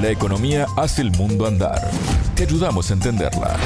La economía hace el mundo andar. Te ayudamos a entenderla.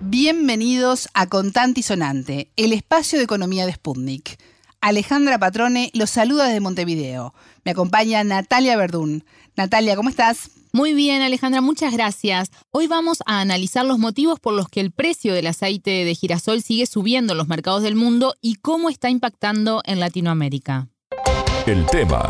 Bienvenidos a Contante y Sonante, el espacio de economía de Sputnik. Alejandra Patrone los saluda desde Montevideo. Me acompaña Natalia Verdún. Natalia, ¿cómo estás? Muy bien, Alejandra, muchas gracias. Hoy vamos a analizar los motivos por los que el precio del aceite de girasol sigue subiendo en los mercados del mundo y cómo está impactando en Latinoamérica. El tema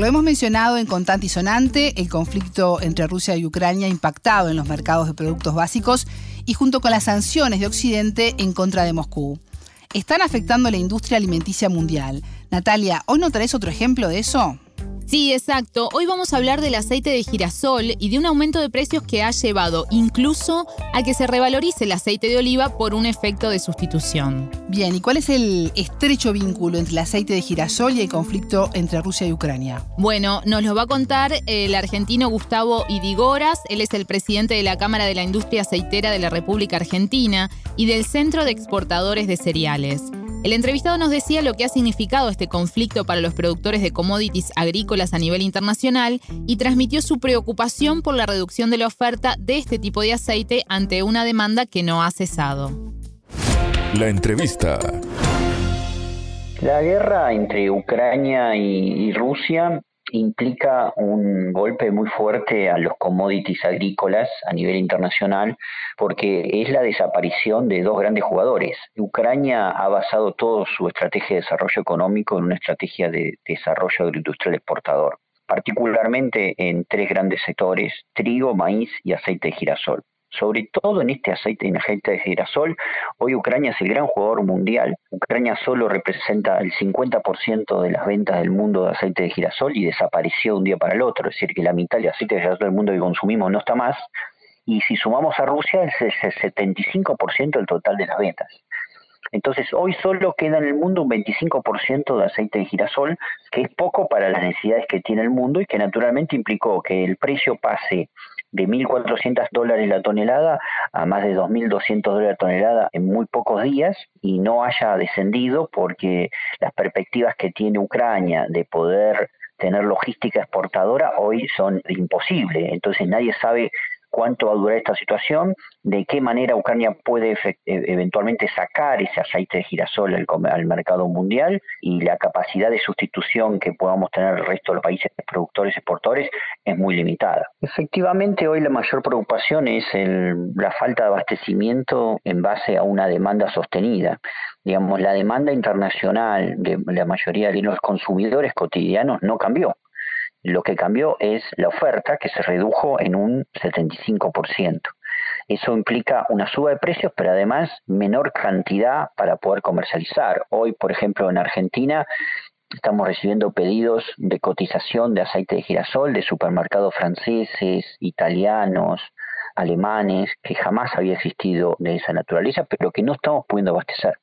Lo hemos mencionado en Contante y Sonante, el conflicto entre Rusia y Ucrania ha impactado en los mercados de productos básicos y junto con las sanciones de Occidente en contra de Moscú. Están afectando la industria alimenticia mundial. Natalia, ¿hoy no traes otro ejemplo de eso? Sí, exacto. Hoy vamos a hablar del aceite de girasol y de un aumento de precios que ha llevado incluso a que se revalorice el aceite de oliva por un efecto de sustitución. Bien, ¿y cuál es el estrecho vínculo entre el aceite de girasol y el conflicto entre Rusia y Ucrania? Bueno, nos lo va a contar el argentino Gustavo Idigoras. Él es el presidente de la Cámara de la Industria Aceitera de la República Argentina y del Centro de Exportadores de Cereales. El entrevistado nos decía lo que ha significado este conflicto para los productores de commodities agrícolas a nivel internacional y transmitió su preocupación por la reducción de la oferta de este tipo de aceite ante una demanda que no ha cesado. La entrevista. La guerra entre Ucrania y, Rusia implica un golpe muy fuerte a los commodities agrícolas a nivel internacional porque es la desaparición de dos grandes jugadores. Ucrania ha basado toda su estrategia de desarrollo económico en una estrategia de desarrollo agroindustrial exportador, particularmente en tres grandes sectores, trigo, maíz y aceite de girasol sobre todo en este aceite, en aceite de girasol. Hoy Ucrania es el gran jugador mundial. Ucrania solo representa el 50% de las ventas del mundo de aceite de girasol y desapareció de un día para el otro. Es decir, que la mitad del aceite de girasol del mundo que consumimos no está más. Y si sumamos a Rusia, es el 75% del total de las ventas. Entonces, hoy solo queda en el mundo un 25% de aceite de girasol, que es poco para las necesidades que tiene el mundo y que naturalmente implicó que el precio pase de 1.400 dólares la tonelada a más de 2.200 dólares la tonelada en muy pocos días y no haya descendido porque las perspectivas que tiene Ucrania de poder tener logística exportadora hoy son imposibles. Entonces nadie sabe cuánto va a durar esta situación, de qué manera Ucrania puede e, eventualmente sacar ese aceite de girasol al, mercado mundial y la capacidad de sustitución que podamos tener el resto de los países productores exportadores es muy limitada. Efectivamente, hoy la mayor preocupación es la falta de abastecimiento en base a una demanda sostenida. Digamos, la demanda internacional de la mayoría de los consumidores cotidianos no cambió. Lo que cambió es la oferta, que se redujo en un 75%. Eso implica una suba de precios, pero además menor cantidad para poder comercializar. Hoy, por ejemplo, en Argentina estamos recibiendo pedidos de cotización de aceite de girasol de supermercados franceses, italianos, alemanes, que jamás había existido de esa naturaleza, pero que no estamos pudiendo abastecer.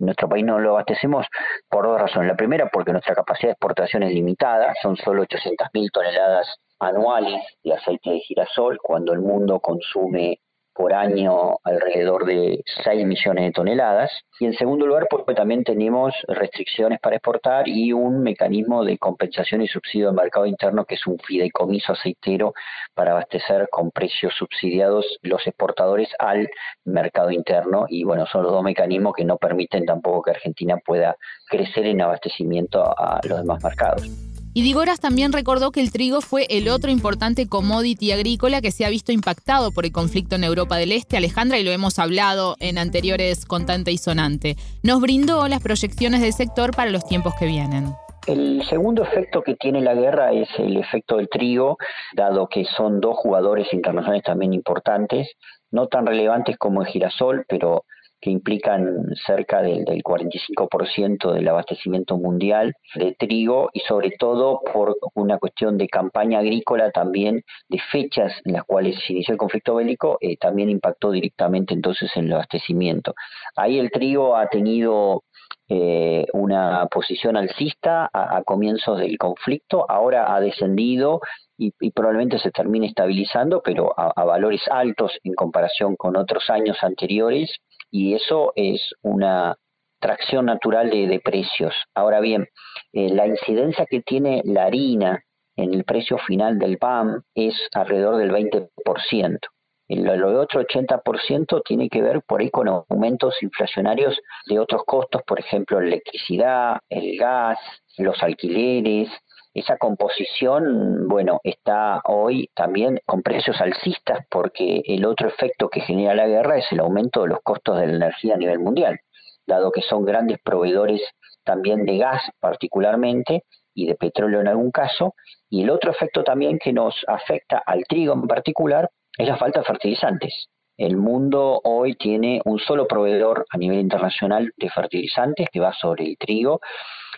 Nuestro país no lo abastecemos por dos razones. La primera, porque nuestra capacidad de exportación es limitada, son solo 800.000 toneladas anuales de aceite de girasol, cuando el mundo consume por año alrededor de 6 millones de toneladas. Y en segundo lugar, porque también tenemos restricciones para exportar y un mecanismo de compensación y subsidio del mercado interno, que es un fideicomiso aceitero para abastecer con precios subsidiados los exportadores al mercado interno. Y bueno, son los dos mecanismos que no permiten tampoco que Argentina pueda crecer en abastecimiento a los demás mercados. Y Digoras también recordó que el trigo fue el otro importante commodity agrícola que se ha visto impactado por el conflicto en Europa del Este, Alejandra, y lo hemos hablado en anteriores contante y sonante. Nos brindó las proyecciones del sector para los tiempos que vienen. El segundo efecto que tiene la guerra es el efecto del trigo, dado que son dos jugadores internacionales también importantes, no tan relevantes como el girasol, pero que implican cerca del, 45% del abastecimiento mundial de trigo y sobre todo por una cuestión de campaña agrícola también de fechas en las cuales se inició el conflicto bélico, eh, también impactó directamente entonces en el abastecimiento. Ahí el trigo ha tenido eh, una posición alcista a, comienzos del conflicto, ahora ha descendido y, probablemente se termine estabilizando, pero a, valores altos en comparación con otros años anteriores y eso es una tracción natural de, precios. Ahora bien, eh, la incidencia que tiene la harina en el precio final del PAM es alrededor del 20%. El, otro 80% tiene que ver por ahí con aumentos inflacionarios de otros costos, por ejemplo, electricidad, el gas, los alquileres, esa composición, bueno, está hoy también con precios alcistas porque el otro efecto que genera la guerra es el aumento de los costos de la energía a nivel mundial, dado que son grandes proveedores también de gas particularmente y de petróleo en algún caso. Y el otro efecto también que nos afecta al trigo en particular es la falta de fertilizantes. El mundo hoy tiene un solo proveedor a nivel internacional de fertilizantes que va sobre el trigo,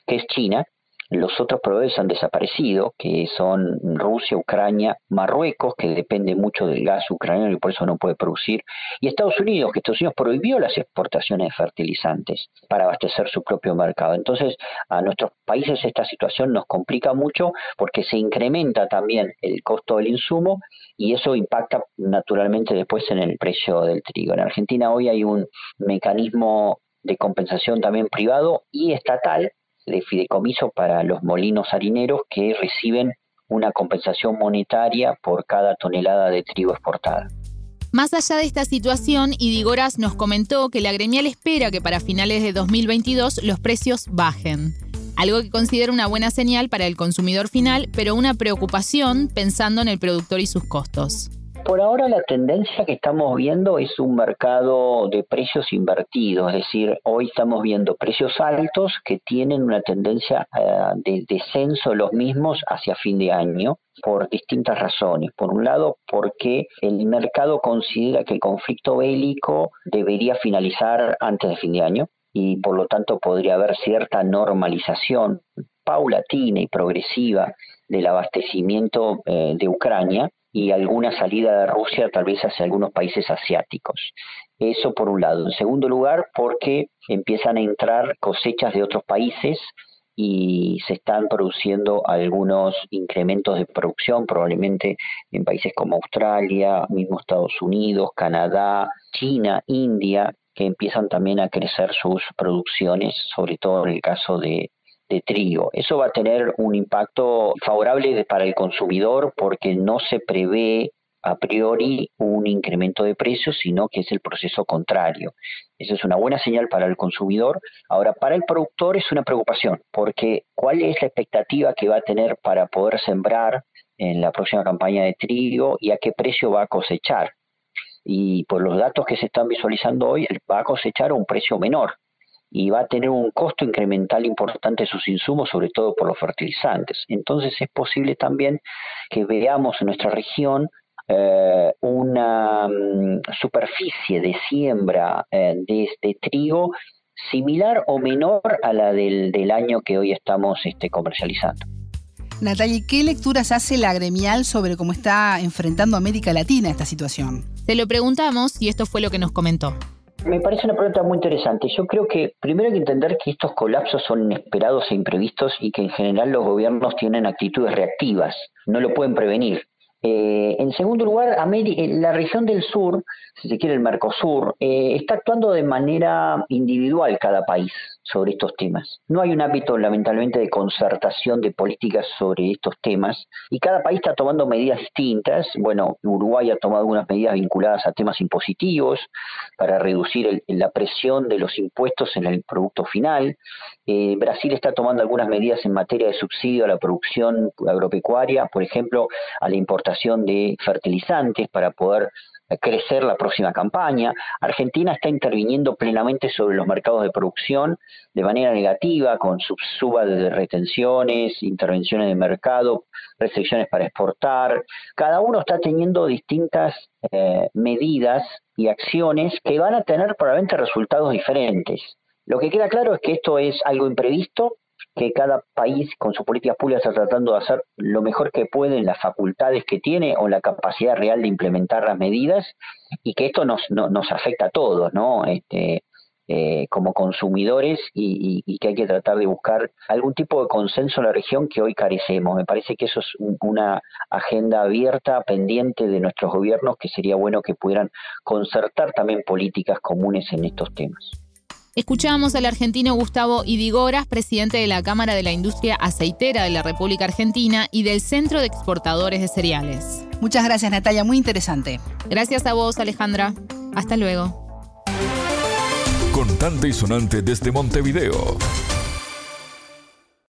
que es China, los otros proveedores han desaparecido, que son Rusia, Ucrania, Marruecos, que depende mucho del gas ucraniano y por eso no puede producir, y Estados Unidos, que Estados Unidos prohibió las exportaciones de fertilizantes para abastecer su propio mercado. Entonces, a nuestros países esta situación nos complica mucho porque se incrementa también el costo del insumo y eso impacta naturalmente después en el precio del trigo. En Argentina hoy hay un mecanismo de compensación también privado y estatal de fideicomiso para los molinos harineros que reciben una compensación monetaria por cada tonelada de trigo exportada. Más allá de esta situación, Idigoras nos comentó que la gremial espera que para finales de 2022 los precios bajen. Algo que considera una buena señal para el consumidor final, pero una preocupación pensando en el productor y sus costos. Por ahora la tendencia que estamos viendo es un mercado de precios invertidos, es decir, hoy estamos viendo precios altos que tienen una tendencia eh, de descenso de los mismos hacia fin de año por distintas razones. Por un lado, porque el mercado considera que el conflicto bélico debería finalizar antes de fin de año y por lo tanto podría haber cierta normalización paulatina y progresiva del abastecimiento eh, de Ucrania y alguna salida de Rusia tal vez hacia algunos países asiáticos. Eso por un lado. En segundo lugar, porque empiezan a entrar cosechas de otros países y se están produciendo algunos incrementos de producción, probablemente en países como Australia, mismo Estados Unidos, Canadá, China, India, que empiezan también a crecer sus producciones, sobre todo en el caso de, trigo. Eso va a tener un impacto favorable para el consumidor porque no se prevé a priori un incremento de precios, sino que es el proceso contrario. Eso es una buena señal para el consumidor. Ahora, para el productor es una preocupación, porque ¿cuál es la expectativa que va a tener para poder sembrar en la próxima campaña de trigo y a qué precio va a cosechar? Y por los datos que se están visualizando hoy, va a cosechar a un precio menor y va a tener un costo incremental importante de sus insumos, sobre todo por los fertilizantes. Entonces es posible también que veamos en nuestra región eh, una mm, superficie de siembra eh, de este trigo similar o menor a la del, del año que hoy estamos este, comercializando. Natalia, ¿qué lecturas hace la gremial sobre cómo está enfrentando América Latina esta situación? Se lo preguntamos y esto fue lo que nos comentó. Me parece una pregunta muy interesante. Yo creo que primero hay que entender que estos colapsos son inesperados e imprevistos y que en general los gobiernos tienen actitudes reactivas, no lo pueden prevenir. Eh, en segundo lugar, eh, la región del sur, si se quiere el Mercosur, eh, está actuando de manera individual cada país sobre estos temas. No hay un hábito, lamentablemente, de concertación de políticas sobre estos temas y cada país está tomando medidas distintas. Bueno, Uruguay ha tomado algunas medidas vinculadas a temas impositivos para reducir la presión de los impuestos en el producto final. Eh, Brasil está tomando algunas medidas en materia de subsidio a la producción agropecuaria, por ejemplo, a la importación de fertilizantes para poder crecer la próxima campaña. Argentina está interviniendo plenamente sobre los mercados de producción de manera negativa, con suba de retenciones, intervenciones de mercado, restricciones para exportar. Cada uno está teniendo distintas eh, medidas y acciones que van a tener probablemente resultados diferentes. Lo que queda claro es que esto es algo imprevisto, que cada país con sus políticas públicas está tratando de hacer lo mejor que puede en las facultades que tiene o la capacidad real de implementar las medidas y que esto nos, nos afecta a todos, ¿no? Este, eh, como consumidores y, y, que hay que tratar de buscar algún tipo de consenso en la región que hoy carecemos. Me parece que eso es una agenda abierta, pendiente de nuestros gobiernos, que sería bueno que pudieran concertar también políticas comunes en estos temas. Escuchamos al argentino Gustavo Idigoras, presidente de la Cámara de la Industria Aceitera de la República Argentina y del Centro de Exportadores de Cereales. Muchas gracias Natalia, muy interesante. Gracias a vos Alejandra. Hasta luego. Contante y sonante desde Montevideo.